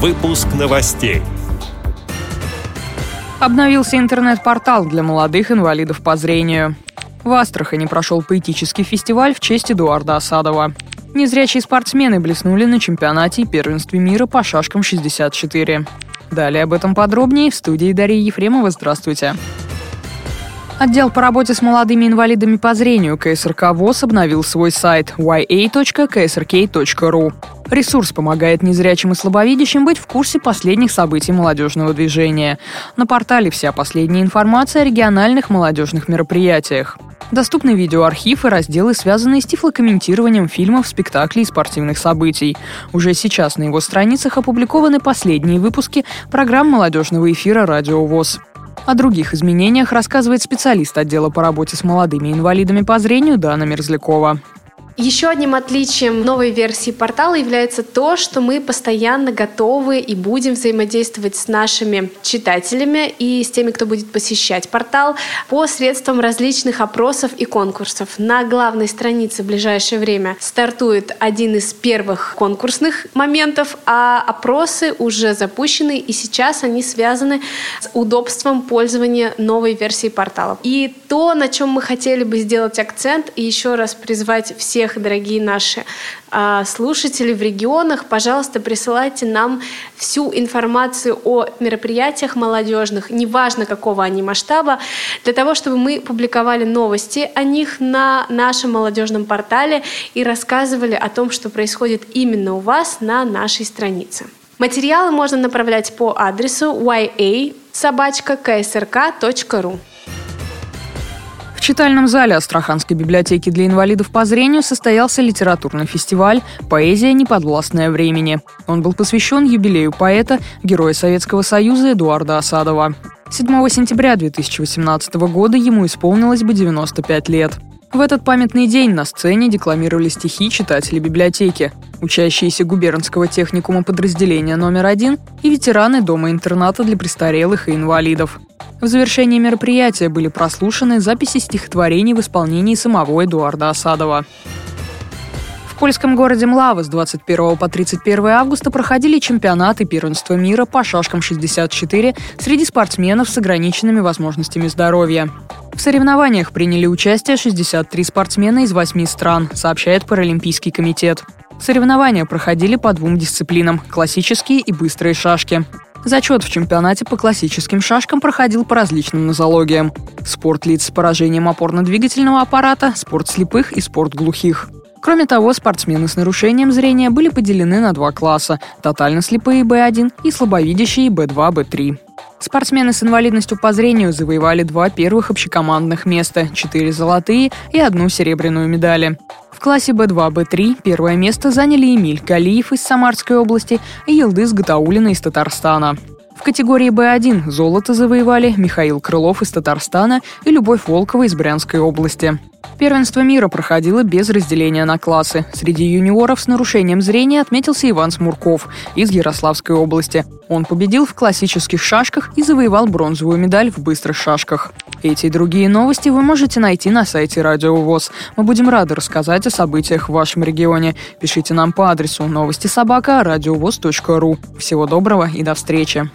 Выпуск новостей. Обновился интернет-портал для молодых инвалидов по зрению. В Астрахани прошел поэтический фестиваль в честь Эдуарда Осадова. Незрячие спортсмены блеснули на чемпионате и первенстве мира по шашкам 64. Далее об этом подробнее в студии Дарьи Ефремова. Здравствуйте. Отдел по работе с молодыми инвалидами по зрению КСРК ВОЗ обновил свой сайт ya.ksrk.ru. Ресурс помогает незрячим и слабовидящим быть в курсе последних событий молодежного движения. На портале вся последняя информация о региональных молодежных мероприятиях. Доступны видеоархив и разделы, связанные с тифлокомментированием фильмов, спектаклей и спортивных событий. Уже сейчас на его страницах опубликованы последние выпуски программ молодежного эфира «Радио ВОЗ». О других изменениях рассказывает специалист отдела по работе с молодыми инвалидами по зрению Дана Мерзлякова. Еще одним отличием новой версии портала является то, что мы постоянно готовы и будем взаимодействовать с нашими читателями и с теми, кто будет посещать портал посредством различных опросов и конкурсов. На главной странице в ближайшее время стартует один из первых конкурсных моментов, а опросы уже запущены и сейчас они связаны с удобством пользования новой версией портала. И то, на чем мы хотели бы сделать акцент и еще раз призвать всех всех, дорогие наши а, слушатели в регионах, пожалуйста, присылайте нам всю информацию о мероприятиях молодежных, неважно какого они масштаба, для того, чтобы мы публиковали новости о них на нашем молодежном портале и рассказывали о том, что происходит именно у вас на нашей странице. Материалы можно направлять по адресу ya собачка ksrk.ru. Читальном зале Астраханской библиотеки для инвалидов по зрению состоялся литературный фестиваль «Поэзия, неподвластная времени». Он был посвящен юбилею поэта, героя Советского Союза Эдуарда Осадова. 7 сентября 2018 года ему исполнилось бы 95 лет. В этот памятный день на сцене декламировали стихи читатели библиотеки, учащиеся губернского техникума подразделения номер один и ветераны дома-интерната для престарелых и инвалидов. В завершении мероприятия были прослушаны записи стихотворений в исполнении самого Эдуарда Осадова. Польском городе Млава с 21 по 31 августа проходили чемпионаты первенства мира по шашкам 64 среди спортсменов с ограниченными возможностями здоровья. В соревнованиях приняли участие 63 спортсмена из 8 стран, сообщает Паралимпийский комитет. Соревнования проходили по двум дисциплинам – классические и быстрые шашки. Зачет в чемпионате по классическим шашкам проходил по различным нозологиям. Спорт лиц с поражением опорно-двигательного аппарата, спорт слепых и спорт глухих. Кроме того, спортсмены с нарушением зрения были поделены на два класса – тотально слепые Б1 и слабовидящие Б2, Б3. Спортсмены с инвалидностью по зрению завоевали два первых общекомандных места, четыре золотые и одну серебряную медали. В классе Б2, Б3 первое место заняли Эмиль Галиев из Самарской области и Елдыс Гатаулина из Татарстана. В категории Б1 золото завоевали Михаил Крылов из Татарстана и Любовь Волкова из Брянской области. Первенство мира проходило без разделения на классы. Среди юниоров с нарушением зрения отметился Иван Смурков из Ярославской области. Он победил в классических шашках и завоевал бронзовую медаль в быстрых шашках. Эти и другие новости вы можете найти на сайте Радио ВОЗ. Мы будем рады рассказать о событиях в вашем регионе. Пишите нам по адресу новости собака ру. Всего доброго и до встречи.